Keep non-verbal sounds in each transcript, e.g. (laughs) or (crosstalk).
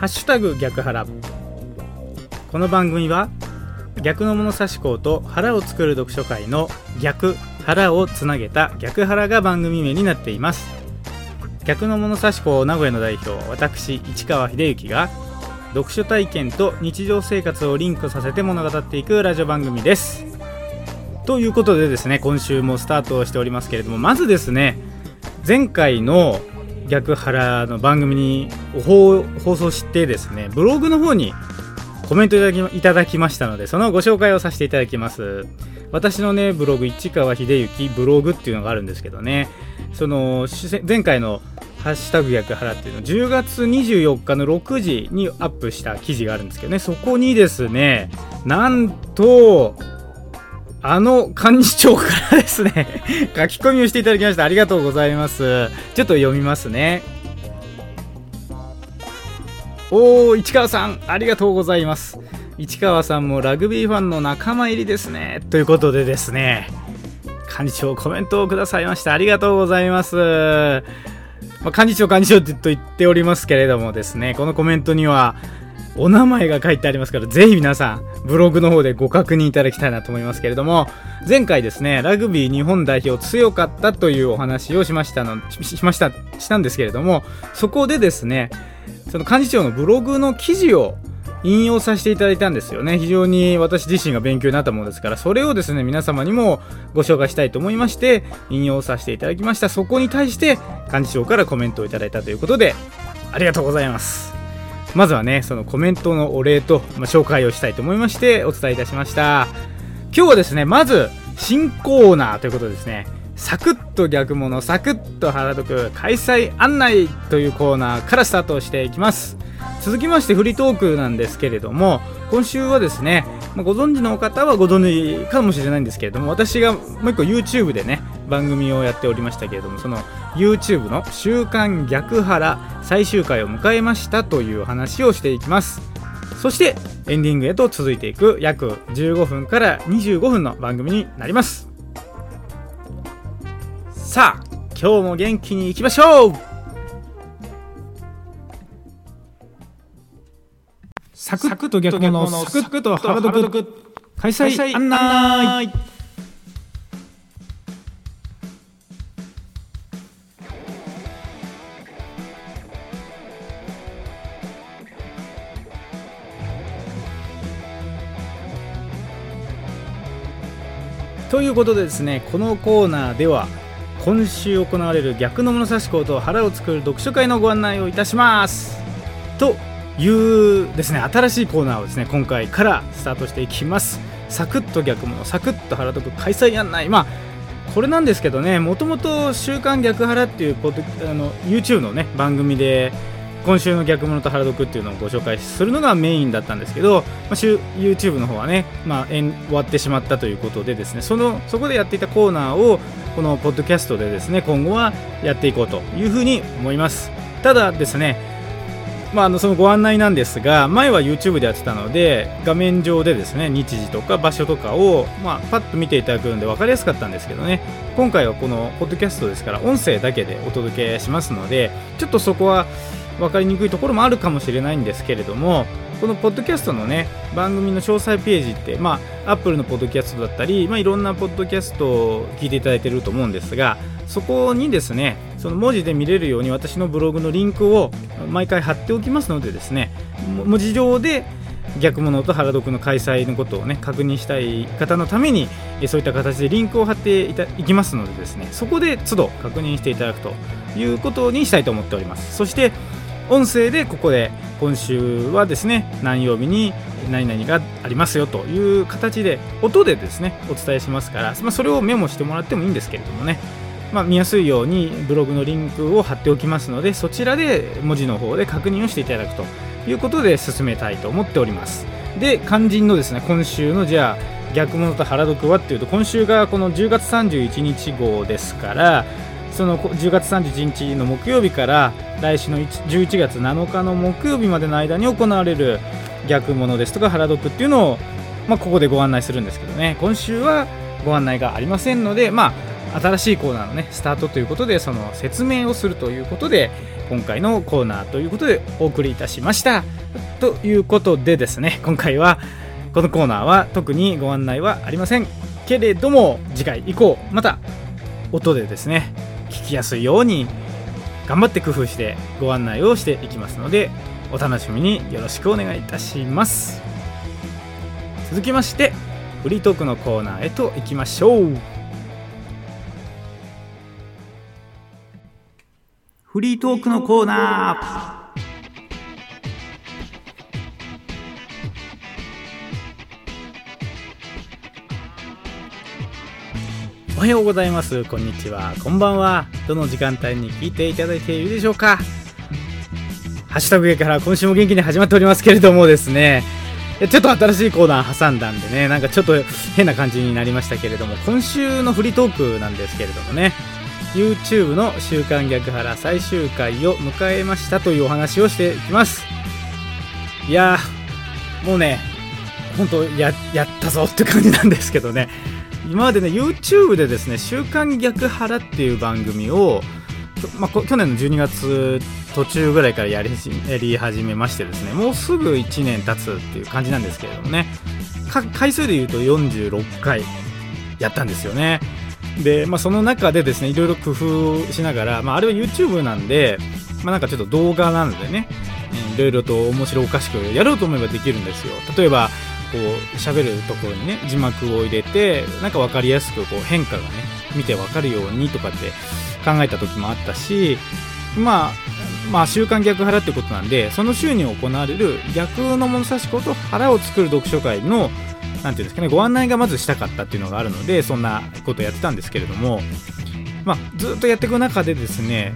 ハッシュタグ逆腹。この番組は逆の物差し校と腹を作る読書会の逆腹をつなげた逆腹が番組名になっています。逆の物差し校名古屋の代表私市川秀幸が読書体験と日常生活をリンクさせて物語っていくラジオ番組です。ということでですね今週もスタートしておりますけれどもまずですね前回の逆腹の番組に放送してですねブログの方にコメントいただきいただきましたのでそのご紹介をさせていただきます。私のねブログ市川秀幸ブログっていうのがあるんですけどね。その前回のハッシュタグ逆腹っていうの10月24日の6時にアップした記事があるんですけどね。そこにですねなんとあの幹事長からですね (laughs) 書き込みをしていただきました。ありがとうございます。ちょっと読みますね。おー市川さんありがとうございます。市川さんもラグビーファンの仲間入りですね。ということでですね幹事長コメントをくださいました。ありがとうございます。まあ、幹事長幹事長と言っておりますけれどもですねこのコメントにはお名前が書いてありますから、ぜひ皆さん、ブログの方でご確認いただきたいなと思いますけれども、前回ですね、ラグビー日本代表強かったというお話をしましたの、しました、したんですけれども、そこでですね、その幹事長のブログの記事を引用させていただいたんですよね。非常に私自身が勉強になったものですから、それをですね、皆様にもご紹介したいと思いまして、引用させていただきました。そこに対して幹事長からコメントをいただいたということで、ありがとうございます。まずはねそのコメントのお礼と、まあ、紹介をしたいと思いましてお伝えいたしました。今日はですねまず新コーナーということですねサクッと逆物サクッと腹く開催案内というコーナーからスタートしていきます。続きましてフリートークなんですけれども今週はですね、まあ、ご存知の方はご存知かもしれないんですけれども私がもう一個 YouTube でね番組をやっておりましたけれどもその YouTube の「週刊逆腹」最終回を迎えましたという話をしていきます。そしてエンディングへと続いていく約15分から25分の番組になります。さあ今日も元気にいきましょうサクッと逆のサクッと腹読開催案内。ということでですねこのコーナーでは今週行われる逆の物差し校と腹を作る読書会のご案内をいたします。というですね新しいコーナーをですね今回からスタートしていきます。サクッと逆物サクッと腹読開催案内。まあこれなんですけどねもともと「週刊逆腹」っていうポッあの YouTube のね番組で今週の逆物と原読っていうのをご紹介するのがメインだったんですけど、まあ、YouTube の方はね、まあ、終わってしまったということでですねそのそこでやっていたコーナーをこのポッドキャストでですね今後はやっていこうというふうに思います。ただですねまあ、あのそのご案内なんですが前は YouTube でやってたので画面上でですね日時とか場所とかを、まあ、パッと見ていただくので分かりやすかったんですけどね。今回はこのポッドキャストですから音声だけでお届けしますのでちょっとそこは分かりにくいところもあるかもしれないんですけれどもこのポッドキャストのね番組の詳細ページってまあアップルのポッドキャストだったり、まあ、いろんなポッドキャストを聞いていただいていると思うんですがそこにですねその文字で見れるように私のブログのリンクを毎回貼っておきますのでですね文字上で逆物と原読の開催のことをね確認したい方のためにそういった形でリンクを貼っていたいきますのでですねそこで都度確認していただくということにしたいと思っております。そして音声でここで今週はですね何曜日に何々がありますよという形で音でですねお伝えしますから、まあ、それをメモしてもらってもいいんですけれどもね、まあ、見やすいようにブログのリンクを貼っておきますのでそちらで文字の方で確認をしていただくということで進めたいと思っております。で肝心のですね今週のじゃあ逆物と原読はっていうと今週がこの10月31日号ですからその10月31日の木曜日から来週の11月7日の木曜日までの間に行われる逆物ですとか原読っていうのを、まあ、ここでご案内するんですけどね。今週はご案内がありませんので、まあ、新しいコーナーのねスタートということでその説明をするということで今回のコーナーということでお送りいたしました。ということでですね今回はこのコーナーは特にご案内はありませんけれども次回以降また音でですね聞きやすいように頑張って工夫してご案内をしていきますのでお楽しみによろしくお願いいたします。続きましてフリートークのコーナーへと行きましょう。フリートークのコーナー。おはようございます。こんにちは。こんばんは。どの時間帯に聞いていただいているでしょうかハッシュタグから今週も元気に始まっておりますけれどもですね、ちょっと新しいコーナー挟んだんでね、なんかちょっと変な感じになりましたけれども、今週のフリートークなんですけれどもね、YouTube の週刊逆腹最終回を迎えましたというお話をしていきます。いやー、もうね、本当や、やったぞって感じなんですけどね、今までね YouTube でですね「週刊逆腹」っていう番組を、まあ、去年の12月途中ぐらいからやりやり始めましてですねもうすぐ1年経つっていう感じなんですけれどもね回数で言うと46回やったんですよね。で、まあ、その中でですねいろいろ工夫しながら、まあ、あれは YouTube なんで、まあ、なんかちょっと動画なのでねいろいろと面白おかしくやろうと思えばできるんですよ。例えばこう喋るところにね字幕を入れてなんか分かりやすくこう変化がね見て分かるようにとかって考えた時もあったしまあまあ週刊逆腹ってことなんでその週に行われる逆の物差し子と腹を作る読書会の何ていうんですかねご案内がまずしたかったっていうのがあるのでそんなことをやってたんですけれどもまあ、ずっとやっていく中でですね、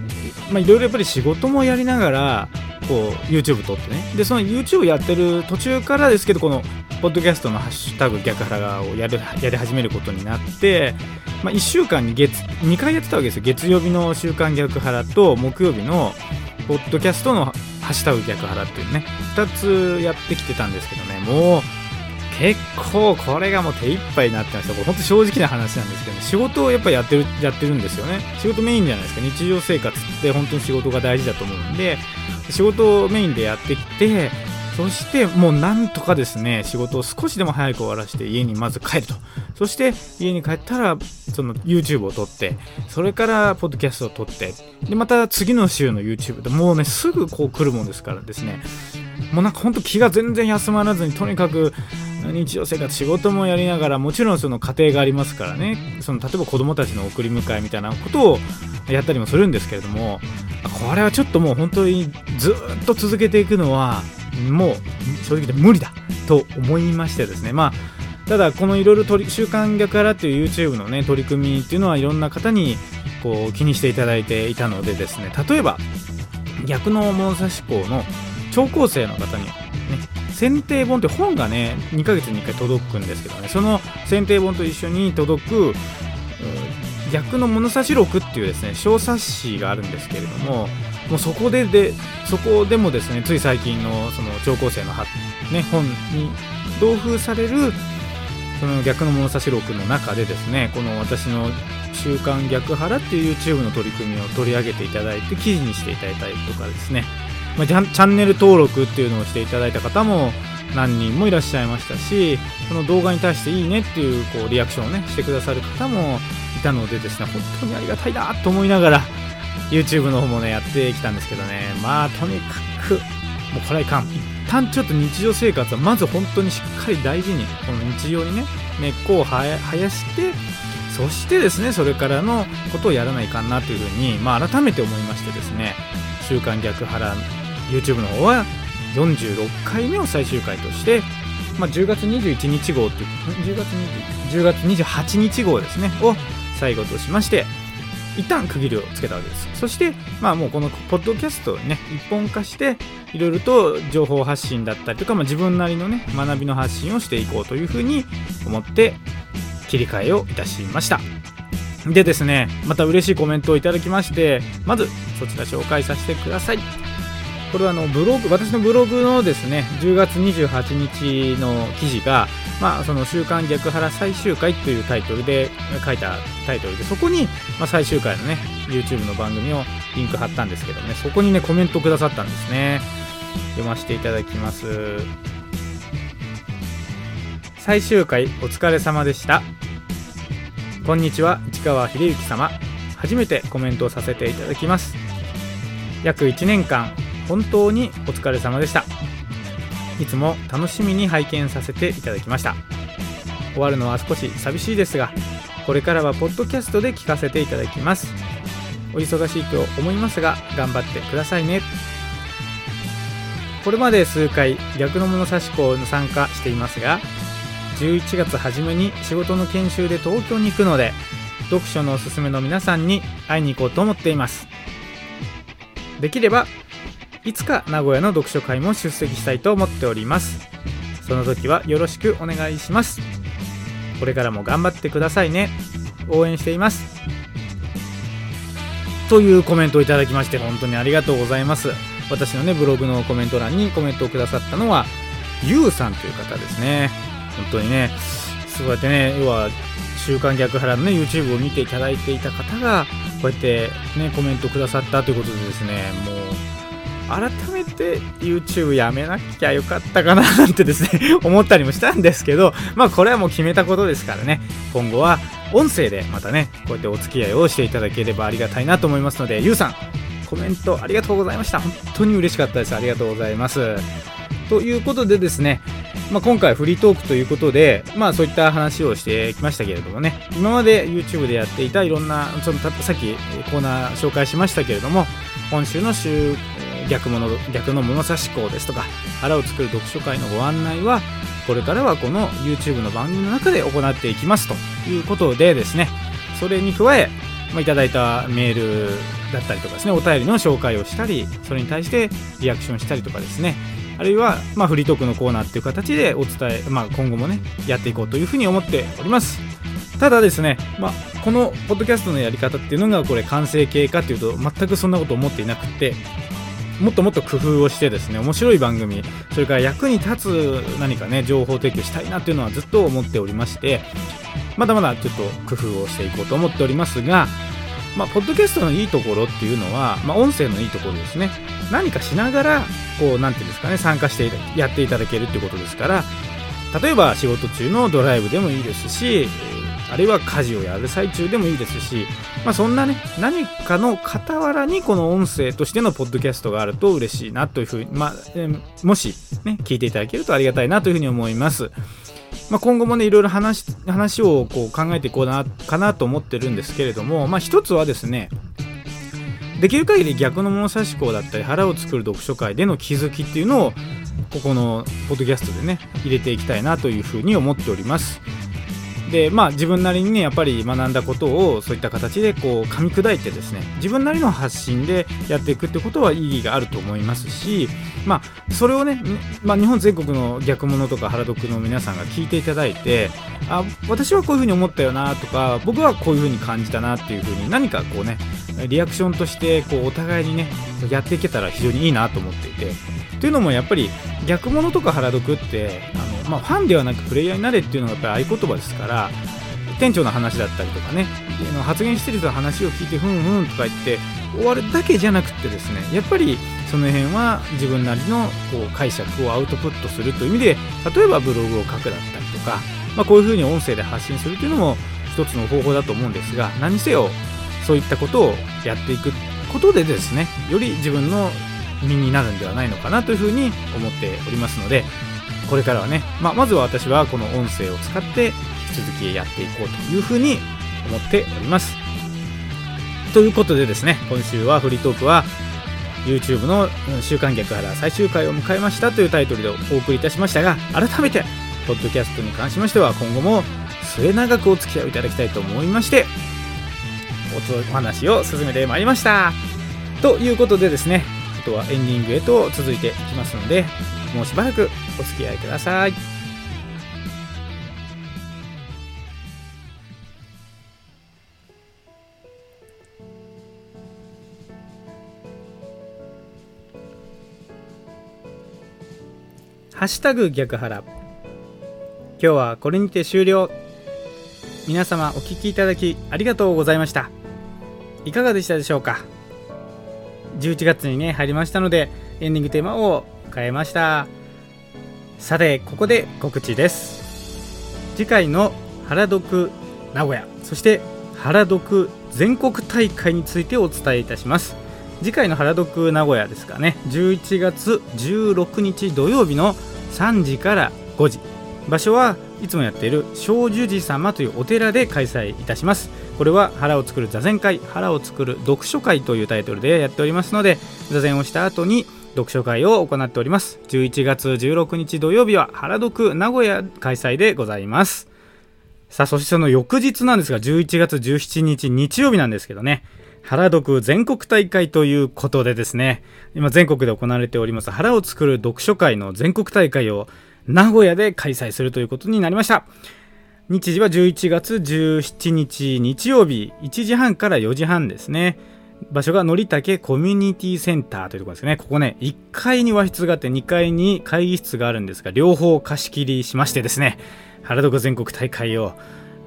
まあ、いろいろやっぱり仕事もやりながらこう YouTube 撮ってね。でその YouTube やってる途中からですけどこのポッドキャストのハッシュタグ逆腹をやるやり始めることになって、まあ、1週間に月2回やってたわけですよ。月曜日の週刊逆腹と木曜日のポッドキャストのハッシュタグ逆腹っていうね。2つやってきてたんですけどね。もう結構これがもう手一杯になってました。これ本当正直な話なんですけど、ね、仕事をやっぱやってるやってるんですよね。仕事メインじゃないですか。日常生活って本当に仕事が大事だと思うんで仕事をメインでやってきてそしてもうなんとかですね仕事を少しでも早く終わらせて家にまず帰ると。そして家に帰ったらその YouTube を撮ってそれからポッドキャストを撮ってでまた次の週の YouTube でもうねすぐこう来るもんですからですね。もうなんかほんと気が全然休まらずにとにかく日常生活仕事もやりながらもちろんその家庭がありますからね。その例えば子供たちの送り迎えみたいなことをやったりもするんですけれどもこれはちょっともう本当にずっと続けていくのはもう正直で無理だと思いましてですね。まあただこのいろいろ週刊逆からっていう YouTube のね取り組みっていうのはいろんな方にこう気にしていただいていたのでですね。例えば逆の物差し校の聴講生の方に選定本って本がね2ヶ月に1回届くんですけどね。その選定本と一緒に届く逆の物差し録っていうですね小冊子があるんですけれどももうそこででそこでもですねつい最近のその聴講生の、ね、本に同封されるその逆の物差し録の中でですねこの私の「週刊逆腹」っていう YouTube の取り組みを取り上げていただいて記事にしていただいたりとかですね、まあ、チャンネル登録っていうのをしていただいた方も何人もいらっしゃいましたしその動画に対していいねっていうこうリアクションをねしてくださる方もいたのでですね本当にありがたいなと思いながら YouTube の方もねやってきたんですけどね。まあとにかくもうこれはいかん一旦ちょっと日常生活はまず本当にしっかり大事にこの日常にね根っこを生やしてそしてですねそれからのことをやらないかなというふうに、まあ、改めて思いましてですね「週刊逆腹」YouTube の方は46回目を最終回として、まあ、10月21日号って10月 ,10 月28日号ですねを最後としまして一旦区切りをつけたわけです。そしてまあもうこのポッドキャストをね一本化していろいろと情報発信だったりとか、まあ、自分なりのね学びの発信をしていこうというふうに思って切り替えをいたしました。でですねまた嬉しいコメントをいただきましてまずそちら紹介させてください。これはあのブログ私のブログのですね10月28日の記事がまあ、その「週刊逆腹最終回」というタイトルで書いたタイトルでそこに、まあ、最終回のね YouTube の番組をリンク貼ったんですけどねそこにねコメントくださったんですね。読ませていただきます。最終回お疲れ様でした。こんにちは市川秀幸様。初めてコメントをさせていただきます。約1年間本当にお疲れ様でした。いつも楽しみに拝見させていただきました。終わるのは少し寂しいですがこれからはポッドキャストで聞かせていただきます。お忙しいと思いますが頑張ってくださいね。これまで数回逆の物差し校に参加していますが11月初めに仕事の研修で東京に行くので読書のおすすめの皆さんに会いに行こうと思っています。できればいつか名古屋の読書会も出席したいと思っております。その時はよろしくお願いします。これからも頑張ってくださいね。応援しています。というコメントをいただきまして本当にありがとうございます。私のねブログのコメント欄にコメントをくださったのはゆうさんという方ですね。本当にねそうやってね要は週刊逆腹のね YouTube を見ていただいていた方がこうやってねコメントくださったということでですねもう改めて YouTube やめなきゃよかったかななんてですね (laughs) 思ったりもしたんですけど、まあこれはもう決めたことですからね、今後は音声でまたね、こうやってお付き合いをしていただければありがたいなと思いますので、ゆうさん、コメントありがとうございました。本当に嬉しかったです。ありがとうございます。ということでですね、まあ、今回フリートークということで、まあそういった話をしてきましたけれどもね、今まで YouTube でやっていたいろんな、そのさっきコーナー紹介しましたけれども、今週の週逆物逆の物差し校ですとか腹を作る読書会のご案内はこれからはこの YouTube の番組の中で行っていきますということでですね。それに加え、まあ、いただいたメールだったりとかですねお便りの紹介をしたりそれに対してリアクションしたりとかですね。あるいは、まあ、フリートークのコーナーっていう形でお伝え、まあ、今後もねやっていこうというふうに思っております。ただですね、まあ、このポッドキャストのやり方っていうのがこれ完成形かっていうと全くそんなこと思っていなくてもっともっと工夫をしてですね面白い番組それから役に立つ何かね情報提供したいなっていうのはずっと思っておりましてまだまだちょっと工夫をしていこうと思っておりますがまあ、ポッドキャストのいいところっていうのは、まあ、音声のいいところですね。何かしながら、こう、なんていうんですかね、参加してやっていただけるっていうことですから、例えば仕事中のドライブでもいいですし、あるいは家事をやる最中でもいいですし、まあ、そんなね、何かの傍らにこの音声としてのポッドキャストがあると嬉しいなというふうに、まあ、えもしね、聞いていただけるとありがたいなというふうに思います。まあ、今後もね、いろいろ話話をこう考えていこうな、かなと思ってるんですけれども、まあ、一つはですね、できる限り逆の物差し校だったり腹を作る読書会での気づきっていうのをここのポッドキャストでね入れていきたいなというふうに思っておりますでまあ自分なりにねやっぱり学んだことをそういった形でこう噛み砕いてですね自分なりの発信でやっていくってことは意義があると思いますしまあそれをね、まあ、日本全国の逆物とか原読の皆さんが聞いていただいてあ私はこういうふうに思ったよなとか僕はこういうふうに感じたなっていうふうに何かこうねリアクションとしてこうお互いにねやっていけたら非常にいいなと思っていて。というのもやっぱり逆物とか原読ってあの、まあ、ファンではなくプレイヤーになれっていうのがやっぱり合言葉ですから店長の話だったりとかね発言してる人の話を聞いてふんふんとか言って終わるだけじゃなくてですねやっぱりその辺は自分なりのこう解釈をアウトプットするという意味で例えばブログを書くだったりとか、まあ、こういうふうに音声で発信するというのも一つの方法だと思うんですが何せよそういったことをやっていくことでですねより自分の身になるんではないのかなというふうに思っておりますのでこれからはね、まあ、まずは私はこの音声を使って引き続きやっていこうというふうに思っております。ということでですね今週はフリートークは YouTube の週刊逆腹最終回を迎えましたというタイトルでお送りいたしましたが改めてポッドキャストに関しましては今後も末永くお付き合いいただきたいと思いましてお話を進めてまいりました。ということでですねあとはエンディングへと続いていきますのでもうしばらくお付き合いください。ハッシュタグ逆腹今日はこれにて終了。皆様お聴きいただきありがとうございました。いかがでしたでしょうか？11月にね入りましたのでエンディングテーマを変えました。さてここで告知です。次回の原読名古屋そして原読全国大会についてお伝えいたします。次回の原読名古屋ですかね。11月16日土曜日の3時から5時。場所はいつもやっている正寿寺様というお寺で開催いたします。これは腹を作る座禅会腹を作る読書会というタイトルでやっておりますので座禅をした後に読書会を行っております。11月16日土曜日は原読名古屋開催でございます。さあそしてその翌日なんですが11月17日日曜日なんですけどね。原読全国大会ということでですね。今全国で行われております腹を作る読書会の全国大会を名古屋で開催するということになりました。日時は11月17日日曜日1時半から4時半ですね。場所がのりたけコミュニティセンターというところですね。ここね1階に和室があって2階に会議室があるんですが両方貸し切りしましてですね。原読全国大会を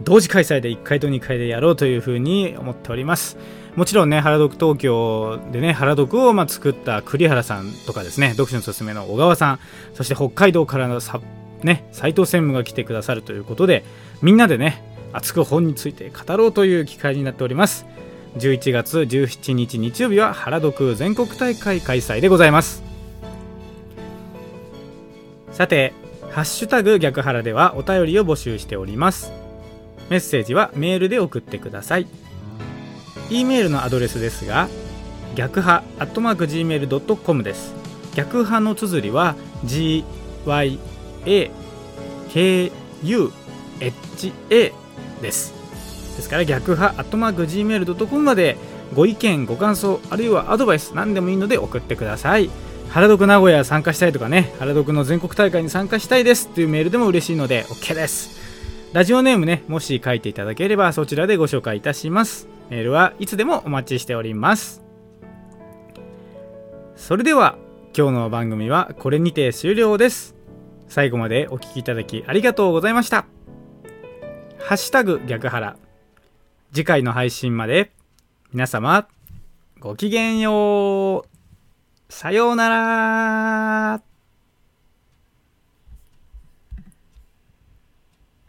同時開催で1階と2階でやろうというふうに思っております。もちろんね原読東京でね原読をま作った栗原さんとかですね読書のすすめの小川さんそして北海道からのさね斉藤専務が来てくださるということでみんなでね熱く本について語ろうという機会になっております。11月17日日曜日は原読全国大会開催でございます。さて「ハッシュタグ逆原」ではお便りを募集しております。メッセージはメールで送ってください。e メールのアドレスですが逆派アットマーク Gmail.com です。逆派の綴りは GYAKUHA です。ですから逆派アットマーク Gmail.com までご意見ご感想あるいはアドバイス何でもいいので送ってください。原読名古屋参加したいとかね原読の全国大会に参加したいですっていうメールでも嬉しいので OK です。ラジオネームねもし書いていただければそちらでご紹介いたします。メールはいつでもお待ちしております。それでは今日の番組はこれにて終了です。最後までお聴きいただきありがとうございました。ハッシュタグ逆腹次回の配信まで皆様ごきげんよう。さようなら。